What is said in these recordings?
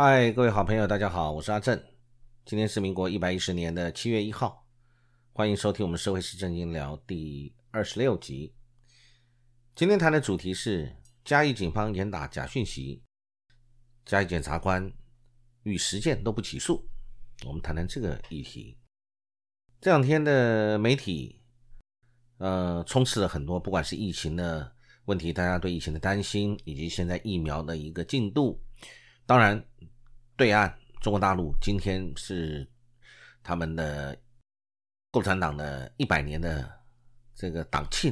嗨，各位好朋友，大家好，我是阿正。今天是民国一百一十年的七月一号，欢迎收听我们社会时政经聊第二十六集。今天谈的主题是嘉义警方严打假讯息，嘉义检察官遇十件都不起诉。我们谈谈这个议题。这两天的媒体，呃，充斥了很多，不管是疫情的问题，大家对疫情的担心，以及现在疫苗的一个进度。当然，对岸中国大陆今天是他们的共产党的一百年的这个党庆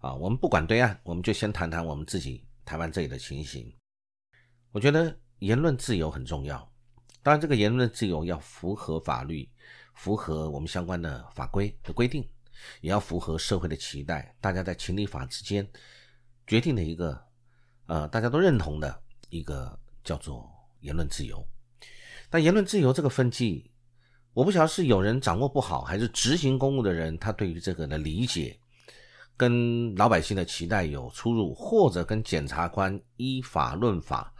啊。我们不管对岸，我们就先谈谈我们自己台湾这里的情形。我觉得言论自由很重要，当然这个言论自由要符合法律，符合我们相关的法规的规定，也要符合社会的期待，大家在情理法之间决定的一个呃大家都认同的一个。叫做言论自由，但言论自由这个分际，我不晓得是有人掌握不好，还是执行公务的人他对于这个的理解跟老百姓的期待有出入，或者跟检察官依法论法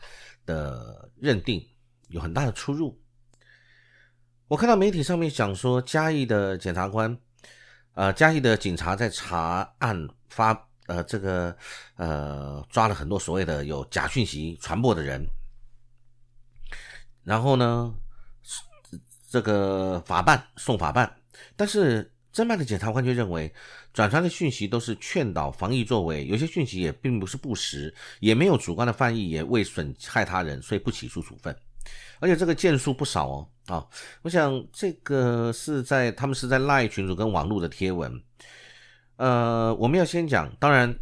的认定有很大的出入。我看到媒体上面讲说，嘉义的检察官，呃，嘉义的警察在查案发，呃，这个呃，抓了很多所谓的有假讯息传播的人。然后呢，这个法办送法办，但是侦办的检察官就认为，转传的讯息都是劝导防疫作为，有些讯息也并不是不实，也没有主观的犯意，也未损害他人，所以不起诉处分。而且这个件数不少哦，啊，我想这个是在他们是在赖群主跟网络的贴文，呃，我们要先讲，当然。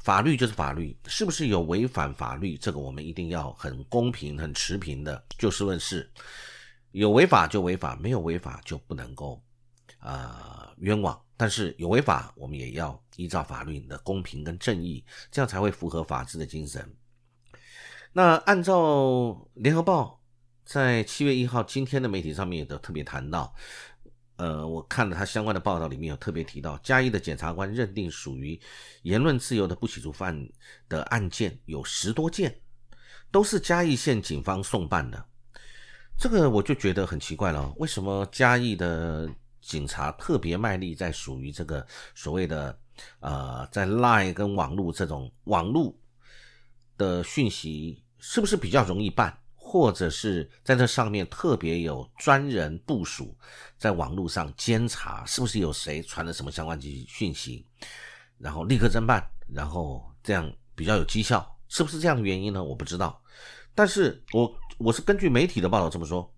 法律就是法律，是不是有违反法律？这个我们一定要很公平、很持平的就事论事。有违法就违法，没有违法就不能够啊冤枉。但是有违法，我们也要依照法律的公平跟正义，这样才会符合法治的精神。那按照联合报在七月一号今天的媒体上面也都特别谈到。呃，我看了他相关的报道，里面有特别提到，嘉义的检察官认定属于言论自由的不起诉犯的案件有十多件，都是嘉义县警方送办的。这个我就觉得很奇怪了，为什么嘉义的警察特别卖力在属于这个所谓的呃，在 Line 跟网络这种网络的讯息，是不是比较容易办？或者是在这上面特别有专人部署，在网络上监察是不是有谁传了什么相关信讯息，然后立刻侦办，然后这样比较有绩效，是不是这样的原因呢？我不知道，但是我我是根据媒体的报道这么说，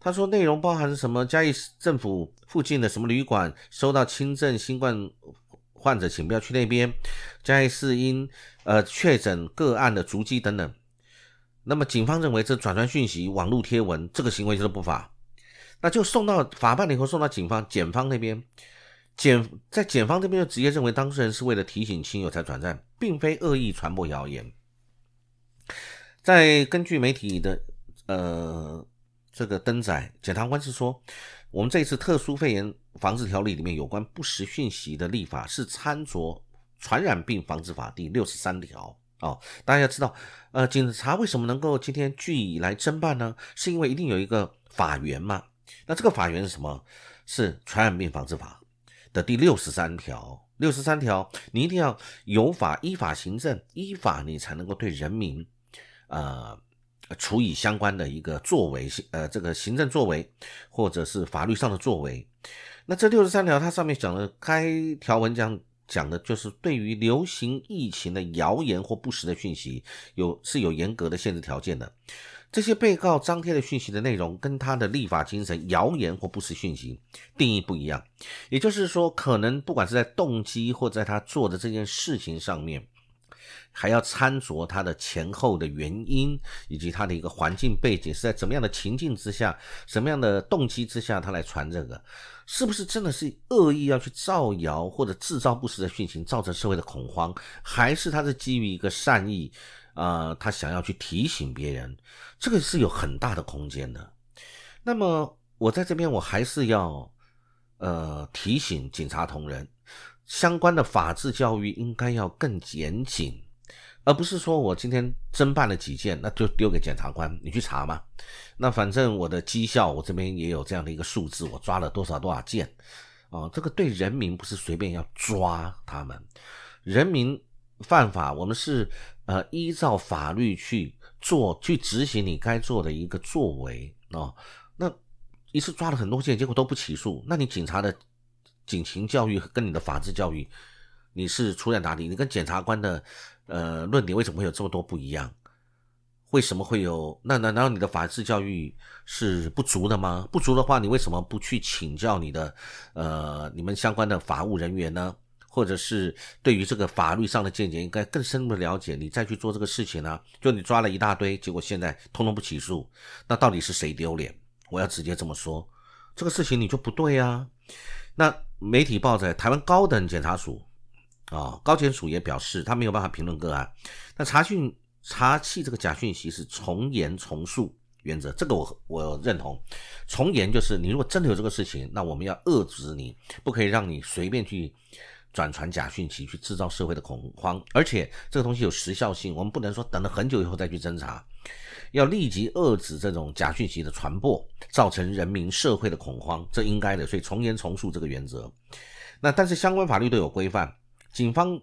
他说内容包含什么？嘉义政府附近的什么旅馆收到轻症新冠患者，请不要去那边。嘉义市因呃确诊个案的足迹等等。那么警方认为这转传讯息、网络贴文这个行为就是不法，那就送到法办了以后送到警方，检方那边检在检方这边就直接认为当事人是为了提醒亲友才转战，并非恶意传播谣言。再根据媒体的呃这个登载，检察官是说，我们这一次特殊肺炎防治条例里面有关不实讯息的立法是参酌传染病防治法第六十三条。哦，大家要知道，呃，警察为什么能够今天据以来侦办呢？是因为一定有一个法源嘛？那这个法源是什么？是传染病防治法的第六十三条。六十三条，你一定要有法依法行政，依法你才能够对人民，呃，处以相关的一个作为，呃，这个行政作为或者是法律上的作为。那这六十三条，它上面讲的该条文讲。讲的就是对于流行疫情的谣言或不实的讯息，有是有严格的限制条件的。这些被告张贴的讯息的内容，跟他的立法精神，谣言或不实讯息定义不一样。也就是说，可能不管是在动机或在他做的这件事情上面，还要参酌他的前后的原因，以及他的一个环境背景是在怎么样的情境之下，什么样的动机之下，他来传这个。是不是真的是恶意要去造谣或者制造不实的讯息，造成社会的恐慌，还是他是基于一个善意，啊，他想要去提醒别人，这个是有很大的空间的。那么我在这边我还是要，呃，提醒警察同仁，相关的法治教育应该要更严谨，而不是说我今天侦办了几件，那就丢给检察官你去查嘛。那反正我的绩效，我这边也有这样的一个数字，我抓了多少多少件，哦，这个对人民不是随便要抓他们，人民犯法，我们是呃依照法律去做，去执行你该做的一个作为哦。那一次抓了很多件，结果都不起诉，那你警察的警情教育跟你的法治教育，你是出在哪里？你跟检察官的。呃，论点为什么会有这么多不一样？为什么会有？那难道你的法治教育是不足的吗？不足的话，你为什么不去请教你的呃你们相关的法务人员呢？或者是对于这个法律上的见解应该更深入的了解，你再去做这个事情呢？就你抓了一大堆，结果现在通通不起诉，那到底是谁丢脸？我要直接这么说，这个事情你就不对啊。那媒体报在台湾高等检察署。啊，高检署也表示，他没有办法评论个案。那查讯查气这个假讯息是从严从速原则，这个我我认同。从严就是你如果真的有这个事情，那我们要遏制你，不可以让你随便去转传假讯息，去制造社会的恐慌。而且这个东西有时效性，我们不能说等了很久以后再去侦查，要立即遏制这种假讯息的传播，造成人民社会的恐慌，这应该的。所以从严从速这个原则。那但是相关法律都有规范。警方，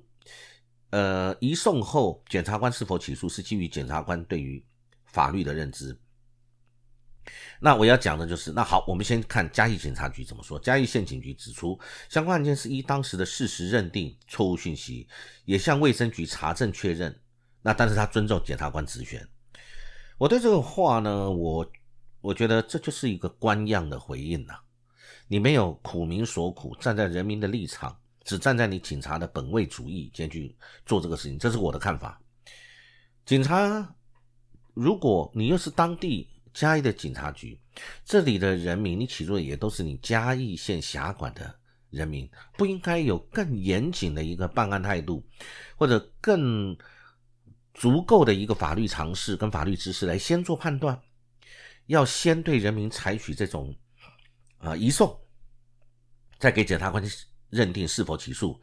呃，移送后，检察官是否起诉是基于检察官对于法律的认知。那我要讲的就是，那好，我们先看嘉义警察局怎么说。嘉义县警局指出，相关案件是依当时的事实认定错误讯息，也向卫生局查证确认。那但是他尊重检察官职权。我对这个话呢，我我觉得这就是一个官样的回应呐。你没有苦民所苦，站在人民的立场。只站在你警察的本位主义先去做这个事情，这是我的看法。警察，如果你又是当地嘉义的警察局，这里的人民，你起诉的也都是你嘉义县辖管的人民，不应该有更严谨的一个办案态度，或者更足够的一个法律常识跟法律知识来先做判断，要先对人民采取这种啊移送，再给检察官。认定是否起诉，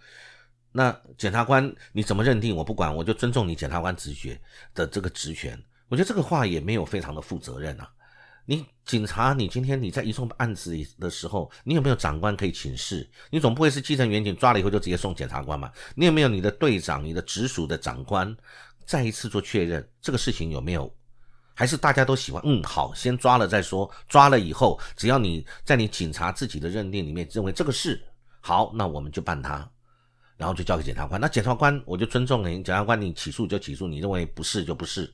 那检察官你怎么认定？我不管，我就尊重你检察官直觉的这个职权。我觉得这个话也没有非常的负责任啊。你警察，你今天你在移送案子的时候，你有没有长官可以请示？你总不会是基层员警抓了以后就直接送检察官嘛？你有没有你的队长、你的直属的长官再一次做确认？这个事情有没有？还是大家都喜欢？嗯，好，先抓了再说。抓了以后，只要你在你警察自己的认定里面认为这个是。好，那我们就办他，然后就交给检察官。那检察官我就尊重你，检察官你起诉就起诉，你认为不是就不是。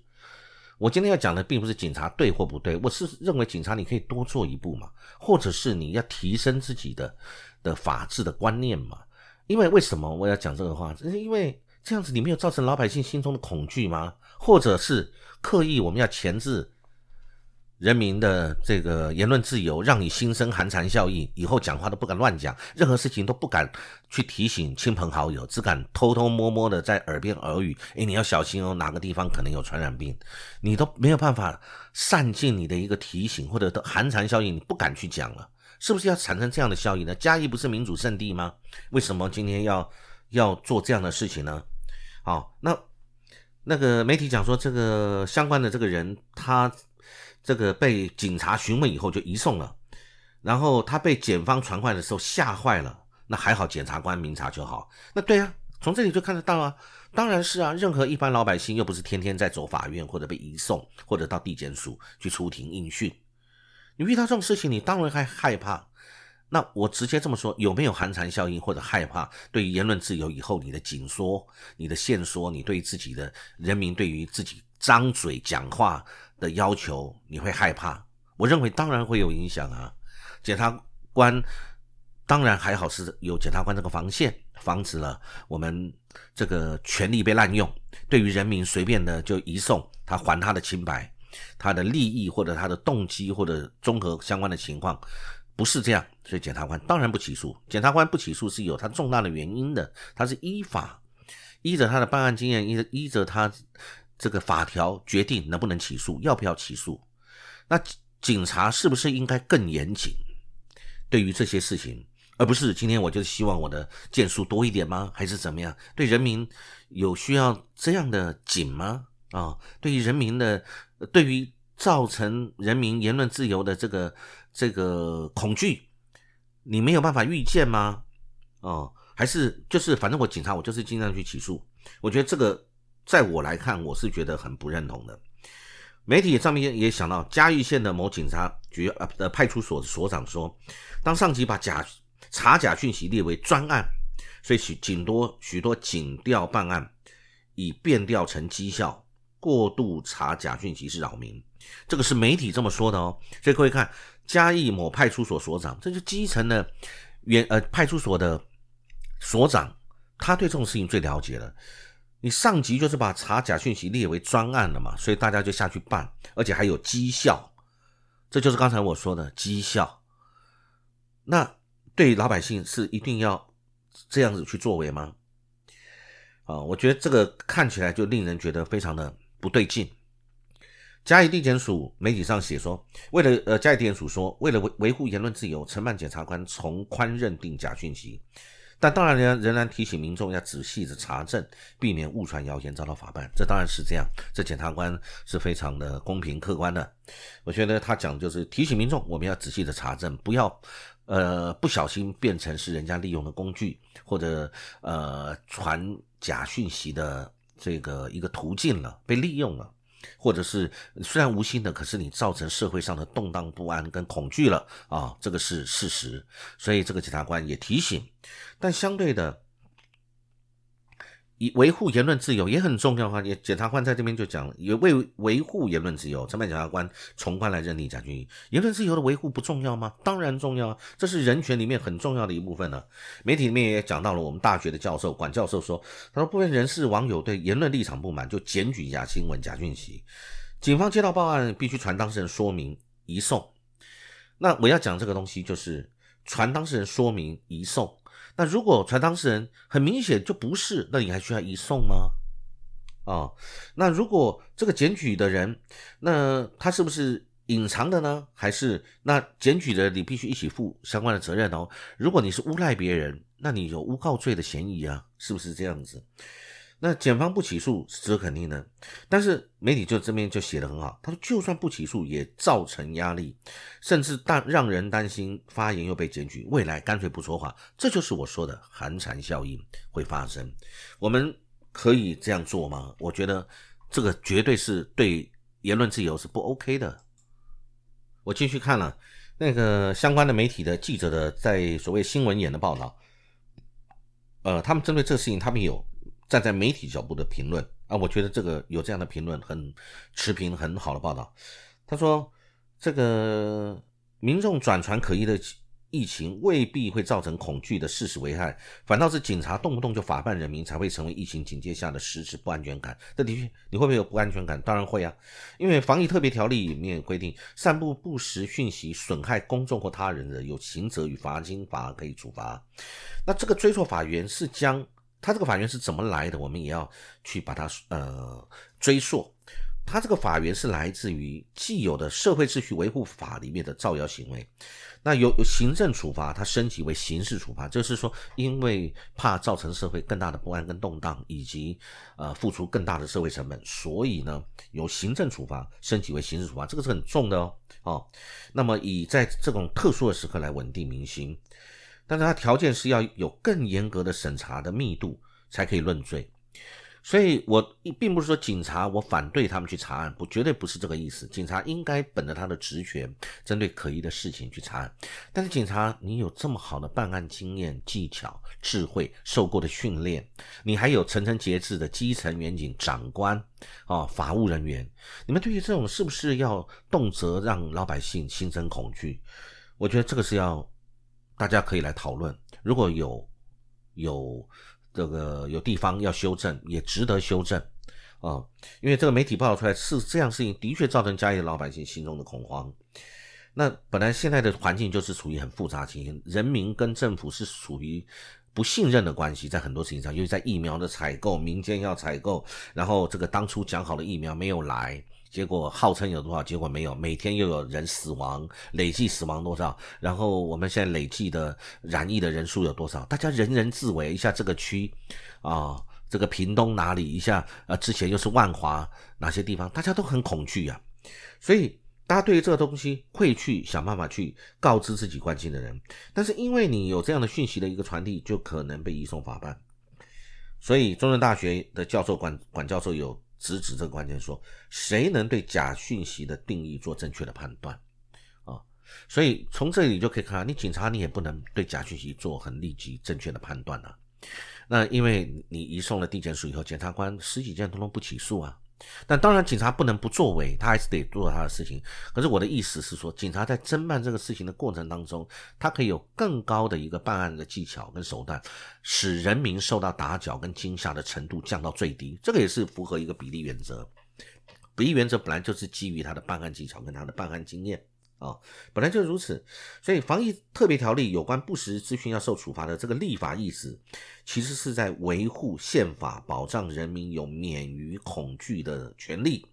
我今天要讲的并不是警察对或不对，我是认为警察你可以多做一步嘛，或者是你要提升自己的的法治的观念嘛。因为为什么我要讲这个话？因为这样子你没有造成老百姓心中的恐惧吗？或者是刻意我们要钳制？人民的这个言论自由，让你心生寒蝉效应，以后讲话都不敢乱讲，任何事情都不敢去提醒亲朋好友，只敢偷偷摸摸的在耳边耳语。哎，你要小心哦，哪个地方可能有传染病，你都没有办法善尽你的一个提醒，或者寒蝉效应，你不敢去讲了，是不是要产生这样的效应呢？嘉义不是民主圣地吗？为什么今天要要做这样的事情呢？好，那那个媒体讲说，这个相关的这个人他。这个被警察询问以后就移送了，然后他被检方传唤的时候吓坏了，那还好检察官明察就好。那对啊，从这里就看得到啊，当然是啊，任何一般老百姓又不是天天在走法院或者被移送或者到地检署去出庭应讯，你遇到这种事情，你当然还害怕。那我直接这么说，有没有寒蝉效应或者害怕？对于言论自由以后，你的紧缩、你的限缩，你对自己的人民对于自己张嘴讲话。的要求你会害怕？我认为当然会有影响啊。检察官当然还好是有检察官这个防线，防止了我们这个权力被滥用。对于人民随便的就移送，他还他的清白，他的利益或者他的动机或者综合相关的情况不是这样，所以检察官当然不起诉。检察官不起诉是有他重大的原因的，他是依法依着他的办案经验，依着依着他。这个法条决定能不能起诉，要不要起诉？那警察是不是应该更严谨？对于这些事情，而不是今天我就希望我的件数多一点吗？还是怎么样？对人民有需要这样的紧吗？啊，对于人民的，对于造成人民言论自由的这个这个恐惧，你没有办法预见吗？哦，还是就是反正我警察我就是尽量去起诉。我觉得这个在我来看，我是觉得很不认同的。媒体上面也想到，嘉义县的某警察局呃的派出所所长说，当上级把假查假讯息列为专案，所以许警多许多警调办案，以变调成绩效，过度查假讯息是扰民。这个是媒体这么说的哦。所以各位看，嘉义某派出所所长，这是基层的原呃派出所的所长，他对这种事情最了解了。你上级就是把查假讯息列为专案了嘛，所以大家就下去办，而且还有绩效，这就是刚才我说的绩效。那对老百姓是一定要这样子去作为吗？啊，我觉得这个看起来就令人觉得非常的不对劲。嘉义地检署媒体上写说，为了呃嘉义地检署说，为了维维护言论自由，承办检察官从宽认定假讯息。但当然呢，仍然提醒民众要仔细的查证，避免误传谣言遭到法办。这当然是这样，这检察官是非常的公平客观的。我觉得他讲就是提醒民众，我们要仔细的查证，不要呃不小心变成是人家利用的工具，或者呃传假讯息的这个一个途径了，被利用了。或者是虽然无心的，可是你造成社会上的动荡不安跟恐惧了啊，这个是事实。所以这个检察官也提醒，但相对的。以维护言论自由也很重要啊！也检察官在这边就讲，也为维护言论自由，承办检察官从宽来认定假讯息。言论自由的维护不重要吗？当然重要，这是人权里面很重要的一部分呢。媒体里面也讲到了，我们大学的教授管教授说，他说部分人士网友对言论立场不满，就检举假新闻、贾俊奇。警方接到报案，必须传当事人说明移送。那我要讲这个东西，就是传当事人说明移送。那如果传当事人很明显就不是，那你还需要移送吗？啊，那如果这个检举的人，那他是不是隐藏的呢？还是那检举的你必须一起负相关的责任哦？如果你是诬赖别人，那你有诬告罪的嫌疑啊，是不是这样子？那检方不起诉是值得肯定的，但是媒体就这边就写的很好，他说就算不起诉也造成压力，甚至担让人担心发言又被检举，未来干脆不说话，这就是我说的寒蝉效应会发生。我们可以这样做吗？我觉得这个绝对是对言论自由是不 OK 的。我继续看了那个相关的媒体的记者的在所谓新闻眼的报道，呃，他们针对这个事情，他们有。站在媒体角度的评论啊，我觉得这个有这样的评论很持平很好的报道。他说，这个民众转传可疑的疫情未必会造成恐惧的事实危害，反倒是警察动不动就法办人民，才会成为疫情警戒下的实质不安全感。这的确，你会不会有不安全感？当然会啊，因为防疫特别条例里面规定，散布不实讯息损害公众或他人的，有刑责与罚金罚可以处罚。那这个追溯法源是将。他这个法源是怎么来的？我们也要去把它呃追溯。他这个法源是来自于既有的社会秩序维护法里面的造谣行为。那有行政处罚，它升级为刑事处罚，就是说，因为怕造成社会更大的不安跟动荡，以及呃付出更大的社会成本，所以呢，由行政处罚升级为刑事处罚，这个是很重的哦。哦，那么以在这种特殊的时刻来稳定民心。但是它条件是要有更严格的审查的密度才可以论罪，所以我并不是说警察我反对他们去查案，不绝对不是这个意思。警察应该本着他的职权，针对可疑的事情去查案。但是警察你有这么好的办案经验、技巧、智慧、受过的训练，你还有层层节制的基层员警长官啊、法务人员，你们对于这种是不是要动辄让老百姓心生恐惧？我觉得这个是要。大家可以来讨论，如果有有这个有地方要修正，也值得修正啊，因为这个媒体报道出来是这样事情，的确造成嘉义老百姓心中的恐慌。那本来现在的环境就是处于很复杂情形，人民跟政府是处于不信任的关系，在很多事情上，尤其在疫苗的采购，民间要采购，然后这个当初讲好的疫苗没有来。结果号称有多少，结果没有，每天又有人死亡，累计死亡多少？然后我们现在累计的染疫的人数有多少？大家人人自危，一下这个区啊，这个屏东哪里？一下啊，之前又是万华哪些地方？大家都很恐惧呀，所以。大家对于这个东西会去想办法去告知自己关心的人，但是因为你有这样的讯息的一个传递，就可能被移送法办。所以中正大学的教授管管教授有直指这个关键，说谁能对假讯息的定义做正确的判断啊？所以从这里就可以看到，你警察你也不能对假讯息做很立即正确的判断啊。那因为你移送了地检署以后，检察官十几件通通不起诉啊。但当然，警察不能不作为，他还是得做他的事情。可是我的意思是说，警察在侦办这个事情的过程当中，他可以有更高的一个办案的技巧跟手段，使人民受到打搅跟惊吓的程度降到最低。这个也是符合一个比例原则。比例原则本来就是基于他的办案技巧跟他的办案经验。啊，本来就如此，所以防疫特别条例有关不实资讯要受处罚的这个立法意思，其实是在维护宪法保障人民有免于恐惧的权利。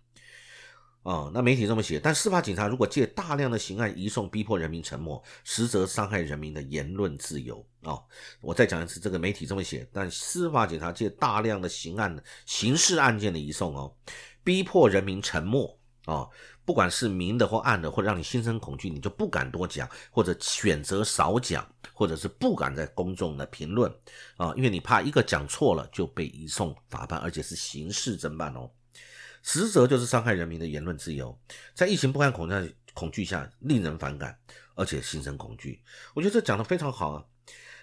啊，那媒体这么写，但司法警察如果借大量的刑案移送逼迫人民沉默，实则伤害人民的言论自由。啊，我再讲一次，这个媒体这么写，但司法警察借大量的刑案、刑事案件的移送哦，逼迫人民沉默啊。不管是明的或暗的，或者让你心生恐惧，你就不敢多讲，或者选择少讲，或者是不敢在公众的评论啊，因为你怕一个讲错了就被移送法办，而且是刑事侦办哦，实则就是伤害人民的言论自由，在疫情不敢恐惧恐惧下，令人反感，而且心生恐惧。我觉得这讲的非常好啊。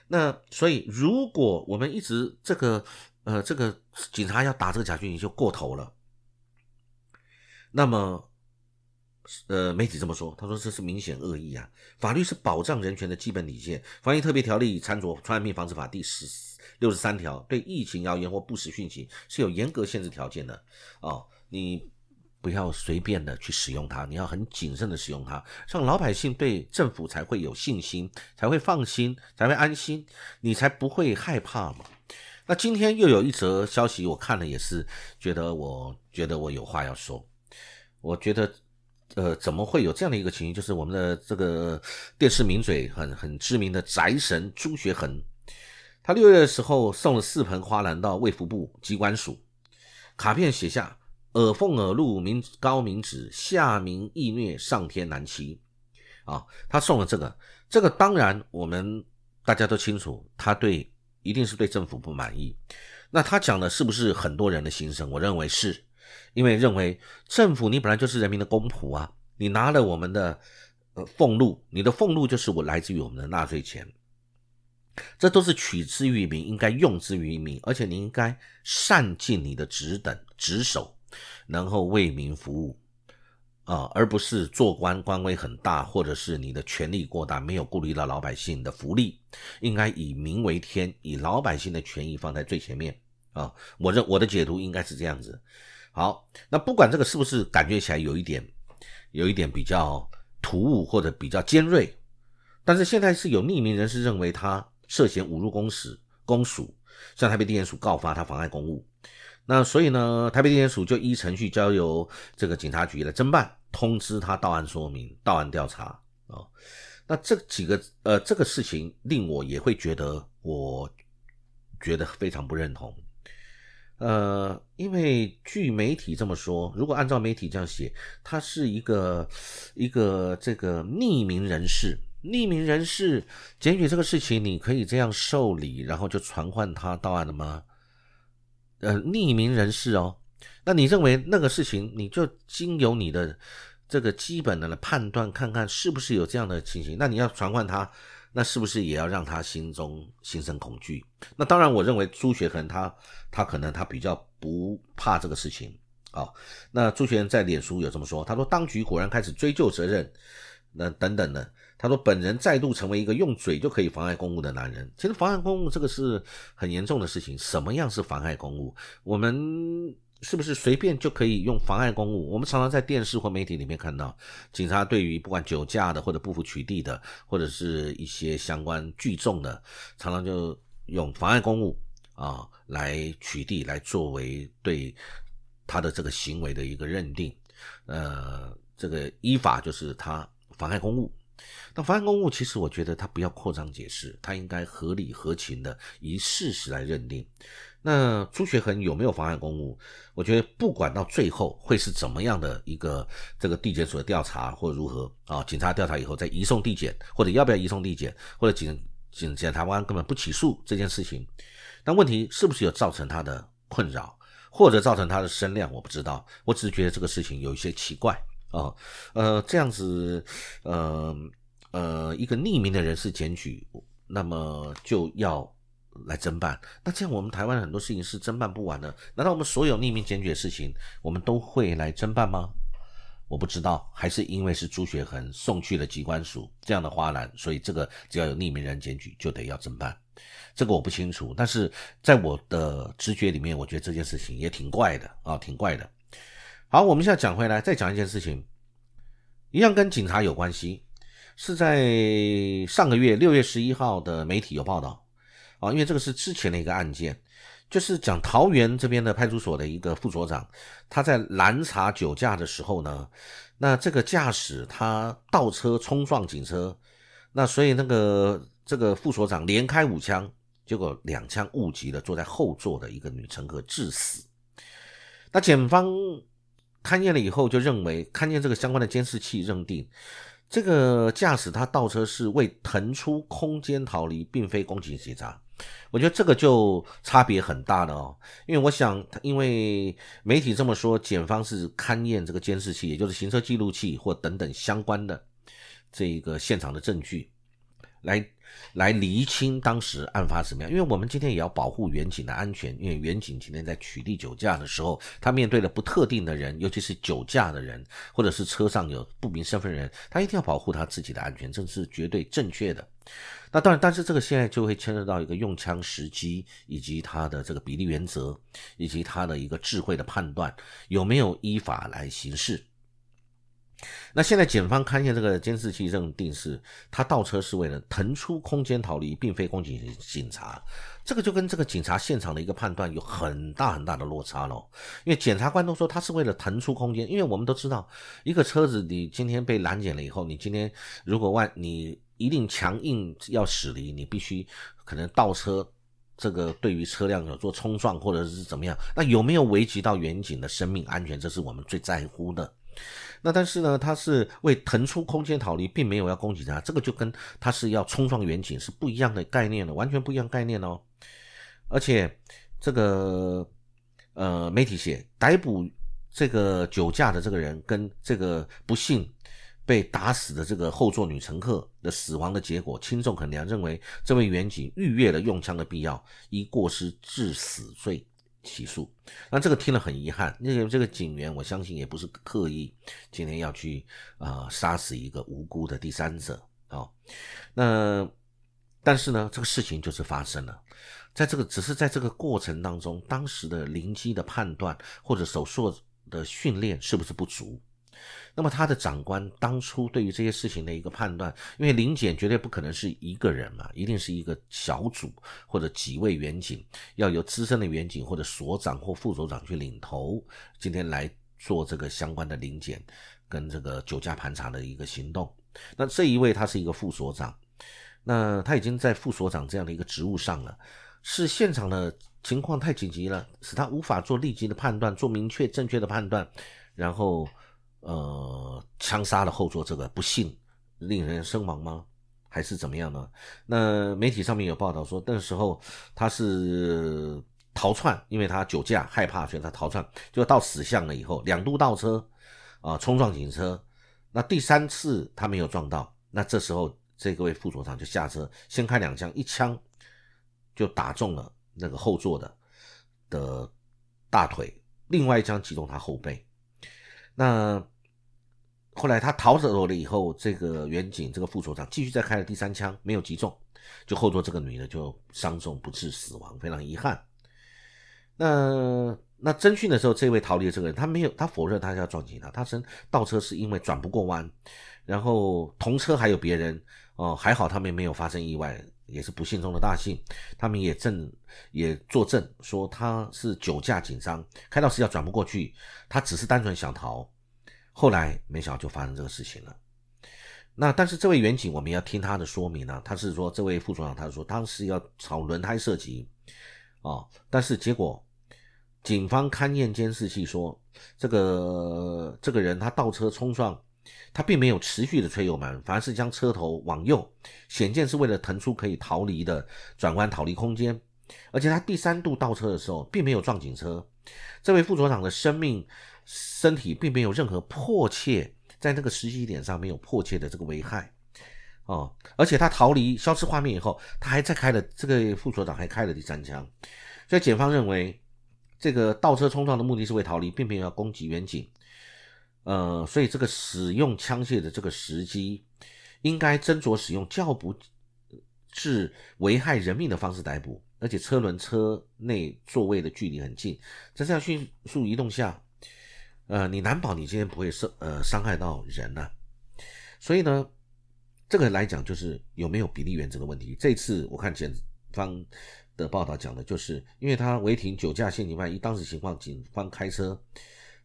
那所以，如果我们一直这个呃这个警察要打这个假讯息就过头了，那么。呃，媒体这么说，他说这是明显恶意啊！法律是保障人权的基本底线，防疫特别条例参照《传染病防治法》第十六十三条，对疫情谣言或不实讯息是有严格限制条件的啊！你不要随便的去使用它，你要很谨慎的使用它，让老百姓对政府才会有信心，才会放心，才会安心，你才不会害怕嘛。那今天又有一则消息，我看了也是觉得，我觉得我有话要说，我觉得。呃，怎么会有这样的一个情形？就是我们的这个电视名嘴很很知名的宅神朱学恒，他六月的时候送了四盆花篮到卫福部机关署，卡片写下“耳奉耳禄，名高明旨，下民易虐，上天难欺”。啊，他送了这个，这个当然我们大家都清楚，他对一定是对政府不满意。那他讲的是不是很多人的心声？我认为是。因为认为政府你本来就是人民的公仆啊，你拿了我们的呃俸禄，你的俸禄就是我来自于我们的纳税钱，这都是取之于民，应该用之于民，而且你应该善尽你的职等职守，然后为民服务啊，而不是做官官威很大，或者是你的权力过大，没有顾虑到老百姓的福利，应该以民为天，以老百姓的权益放在最前面啊。我认我的解读应该是这样子。好，那不管这个是不是感觉起来有一点，有一点比较突兀或者比较尖锐，但是现在是有匿名人士认为他涉嫌侮辱公使公署，向台北地检署告发他妨碍公务，那所以呢，台北地检署就依程序交由这个警察局来侦办，通知他到案说明、到案调查啊。那这几个呃，这个事情令我也会觉得，我觉得非常不认同。呃，因为据媒体这么说，如果按照媒体这样写，他是一个一个这个匿名人士，匿名人士检举这个事情，你可以这样受理，然后就传唤他到案了吗？呃，匿名人士哦，那你认为那个事情，你就经由你的这个基本的判断，看看是不是有这样的情形？那你要传唤他。那是不是也要让他心中心生恐惧？那当然，我认为朱学恒他他可能他比较不怕这个事情啊。那朱学恒在脸书有这么说，他说当局果然开始追究责任，那等等的。他说本人再度成为一个用嘴就可以妨碍公务的男人。其实妨碍公务这个是很严重的事情。什么样是妨碍公务？我们。是不是随便就可以用妨碍公务？我们常常在电视或媒体里面看到，警察对于不管酒驾的或者不服取缔的，或者是一些相关聚众的，常常就用妨碍公务啊来取缔，来作为对他的这个行为的一个认定。呃，这个依法就是他妨碍公务。那妨碍公务，其实我觉得他不要扩张解释，他应该合理合情的以事实来认定。那朱学恒有没有妨碍公务？我觉得不管到最后会是怎么样的一个这个地检所的调查或如何啊，警察调查以后再移送地检，或者要不要移送地检，或者警警检察官根本不起诉这件事情，但问题是不是有造成他的困扰，或者造成他的声量？我不知道，我只是觉得这个事情有一些奇怪啊，呃，这样子，呃呃，一个匿名的人士检举，那么就要。来侦办，那这样我们台湾很多事情是侦办不完的。难道我们所有匿名检举的事情，我们都会来侦办吗？我不知道，还是因为是朱学恒送去了机关署这样的花篮，所以这个只要有匿名人检举就得要侦办。这个我不清楚，但是在我的直觉里面，我觉得这件事情也挺怪的啊，挺怪的。好，我们现在讲回来，再讲一件事情，一样跟警察有关系，是在上个月六月十一号的媒体有报道。啊，因为这个是之前的一个案件，就是讲桃园这边的派出所的一个副所长，他在拦查酒驾的时候呢，那这个驾驶他倒车冲撞警车，那所以那个这个副所长连开五枪，结果两枪误击了坐在后座的一个女乘客致死。那检方勘验了以后就认为，勘验这个相关的监视器认定。这个驾驶他倒车是为腾出空间逃离，并非攻击警察。我觉得这个就差别很大了哦。因为我想，因为媒体这么说，检方是勘验这个监视器，也就是行车记录器或等等相关的这个现场的证据，来。来厘清当时案发怎么样？因为我们今天也要保护远景的安全，因为远景今天在取缔酒驾的时候，他面对了不特定的人，尤其是酒驾的人，或者是车上有不明身份人，他一定要保护他自己的安全，这是绝对正确的。那当然，但是这个现在就会牵涉到一个用枪时机，以及他的这个比例原则，以及他的一个智慧的判断，有没有依法来行事。那现在检方勘验这个监视器，认定是他倒车是为了腾出空间逃离，并非攻击警察。这个就跟这个警察现场的一个判断有很大很大的落差喽。因为检察官都说他是为了腾出空间，因为我们都知道，一个车子你今天被拦检了以后，你今天如果万你一定强硬要驶离，你必须可能倒车，这个对于车辆有做冲撞或者是怎么样，那有没有危及到远景的生命安全，这是我们最在乎的。那但是呢，他是为腾出空间逃离，并没有要攻击他，这个就跟他是要冲撞远景是不一样的概念了，完全不一样概念哦。而且这个呃媒体写逮捕这个酒驾的这个人，跟这个不幸被打死的这个后座女乘客的死亡的结果，轻重衡量，认为这位远警逾越了用枪的必要，依过失致死罪。起诉，那这个听了很遗憾。那个这个警员，我相信也不是刻意今天要去啊杀死一个无辜的第三者啊。那但是呢，这个事情就是发生了，在这个只是在这个过程当中，当时的灵机的判断或者手术的训练是不是不足？那么他的长官当初对于这些事情的一个判断，因为临检绝对不可能是一个人嘛，一定是一个小组或者几位员警，要由资深的员警或者所长或副所长去领头，今天来做这个相关的临检跟这个酒驾盘查的一个行动。那这一位他是一个副所长，那他已经在副所长这样的一个职务上了，是现场的情况太紧急了，使他无法做立即的判断，做明确正确的判断，然后。呃，枪杀了后座这个不幸令人身亡吗？还是怎么样呢？那媒体上面有报道说，那时候他是逃窜，因为他酒驾害怕，所以他逃窜，就到死巷了以后，两度倒车啊，冲撞警车。那第三次他没有撞到，那这时候这个位副所长就下车，先开两枪，一枪就打中了那个后座的的大腿，另外一枪击中他后背。那。后来他逃走了以后，这个远警这个副所长继续再开了第三枪，没有击中，就后座这个女的就伤重不治死亡，非常遗憾。那那侦讯的时候，这位逃离的这个人，他没有，他否认他是要撞警察，他称倒车是因为转不过弯，然后同车还有别人哦，还好他们没有发生意外，也是不幸中的大幸。他们也证也作证说他是酒驾紧张，开到死角转不过去，他只是单纯想逃。后来没想到就发生这个事情了。那但是这位远景，我们要听他的说明呢。他是说，这位副所长，他说当时要朝轮胎射击，啊，但是结果警方勘验监视器说，这个这个人他倒车冲撞，他并没有持续的吹油门，反而是将车头往右，显见是为了腾出可以逃离的转弯逃离空间。而且他第三度倒车的时候，并没有撞警车。这位副所长的生命身体并没有任何迫切。在那个时机点上没有迫切的这个危害，哦，而且他逃离消失画面以后，他还在开了这个副所长还开了第三枪，所以检方认为这个倒车冲撞的目的是为逃离，并没有要攻击远景，呃，所以这个使用枪械的这个时机应该斟酌使用较不致危害人命的方式逮捕，而且车轮车内座位的距离很近，在这样迅速移动下。呃，你难保你今天不会伤呃伤害到人呢，所以呢，这个来讲就是有没有比例原则的问题。这次我看检方的报道讲的就是，因为他违停酒驾现行犯，以当时情况，警方开车，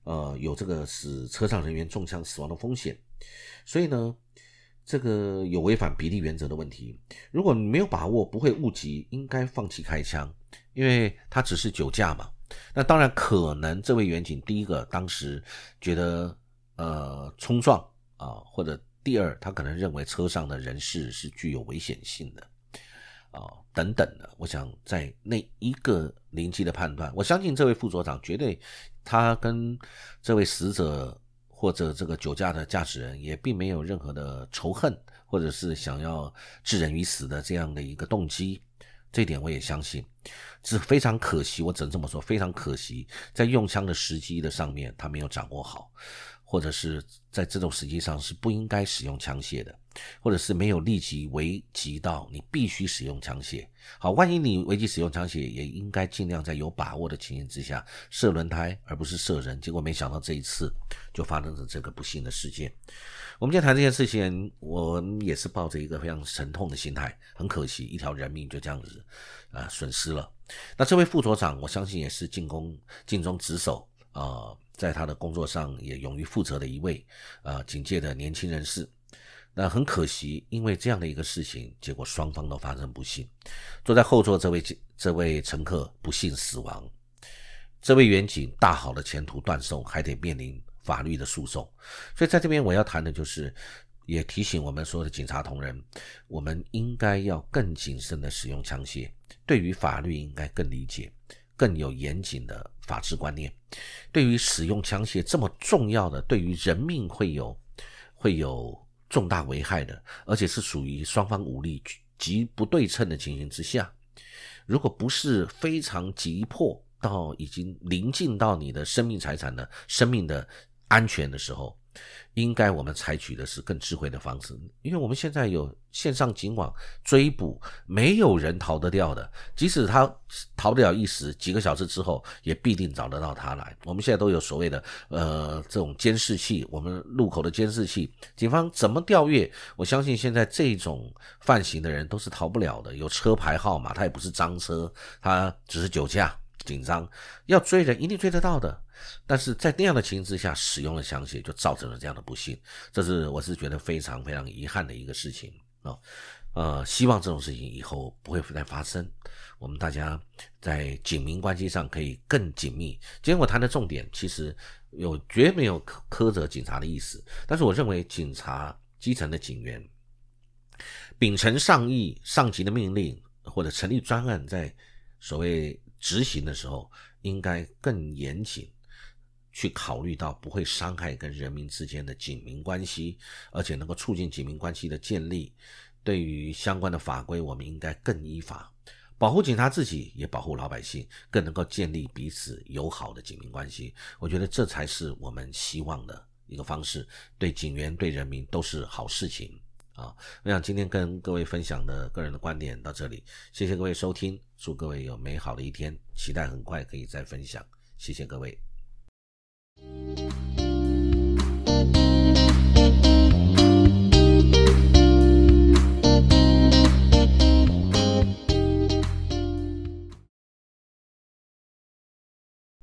呃，有这个使车上人员中枪死亡的风险，所以呢，这个有违反比例原则的问题。如果你没有把握不会误击，应该放弃开枪，因为他只是酒驾嘛。那当然可能，这位远警第一个当时觉得呃冲撞啊，或者第二他可能认为车上的人士是具有危险性的啊等等的。我想在那一个临机的判断，我相信这位副所长绝对他跟这位死者或者这个酒驾的驾驶人也并没有任何的仇恨，或者是想要置人于死的这样的一个动机。这点我也相信，是非常可惜。我只能这么说，非常可惜，在用枪的时机的上面，他没有掌握好，或者是在这种时机上是不应该使用枪械的，或者是没有立即危及到你必须使用枪械。好，万一你危及使用枪械，也应该尽量在有把握的情形之下射轮胎，而不是射人。结果没想到这一次就发生了这个不幸的事件。我们今天谈这件事情，我也是抱着一个非常沉痛的心态，很可惜，一条人命就这样子，啊，损失了。那这位副所长，我相信也是尽公尽忠职守啊，在他的工作上也勇于负责的一位啊警界的年轻人士。那很可惜，因为这样的一个事情，结果双方都发生不幸。坐在后座这位这位乘客不幸死亡，这位远警大好的前途断送，还得面临。法律的诉讼，所以在这边我要谈的就是，也提醒我们所有的警察同仁，我们应该要更谨慎的使用枪械，对于法律应该更理解，更有严谨的法治观念。对于使用枪械这么重要的，对于人命会有会有重大危害的，而且是属于双方武力极不对称的情形之下，如果不是非常急迫到已经临近到你的生命财产的生命的。安全的时候，应该我们采取的是更智慧的方式，因为我们现在有线上警网追捕，没有人逃得掉的。即使他逃得了一时，几个小时之后也必定找得到他来。我们现在都有所谓的呃这种监视器，我们路口的监视器，警方怎么调阅？我相信现在这种犯行的人都是逃不了的。有车牌号码，他也不是赃车，他只是酒驾。紧张要追人，一定追得到的。但是在那样的情形之下，使用了枪械，就造成了这样的不幸。这是我是觉得非常非常遗憾的一个事情啊。呃，希望这种事情以后不会再发生。我们大家在警民关系上可以更紧密。今天我谈的重点，其实有绝没有苛苛责警察的意思。但是我认为，警察基层的警员秉承上意上级的命令，或者成立专案，在所谓。执行的时候应该更严谨，去考虑到不会伤害跟人民之间的警民关系，而且能够促进警民关系的建立。对于相关的法规，我们应该更依法，保护警察自己，也保护老百姓，更能够建立彼此友好的警民关系。我觉得这才是我们希望的一个方式，对警员对人民都是好事情。啊，我想今天跟各位分享的个人的观点到这里，谢谢各位收听，祝各位有美好的一天，期待很快可以再分享，谢谢各位。Música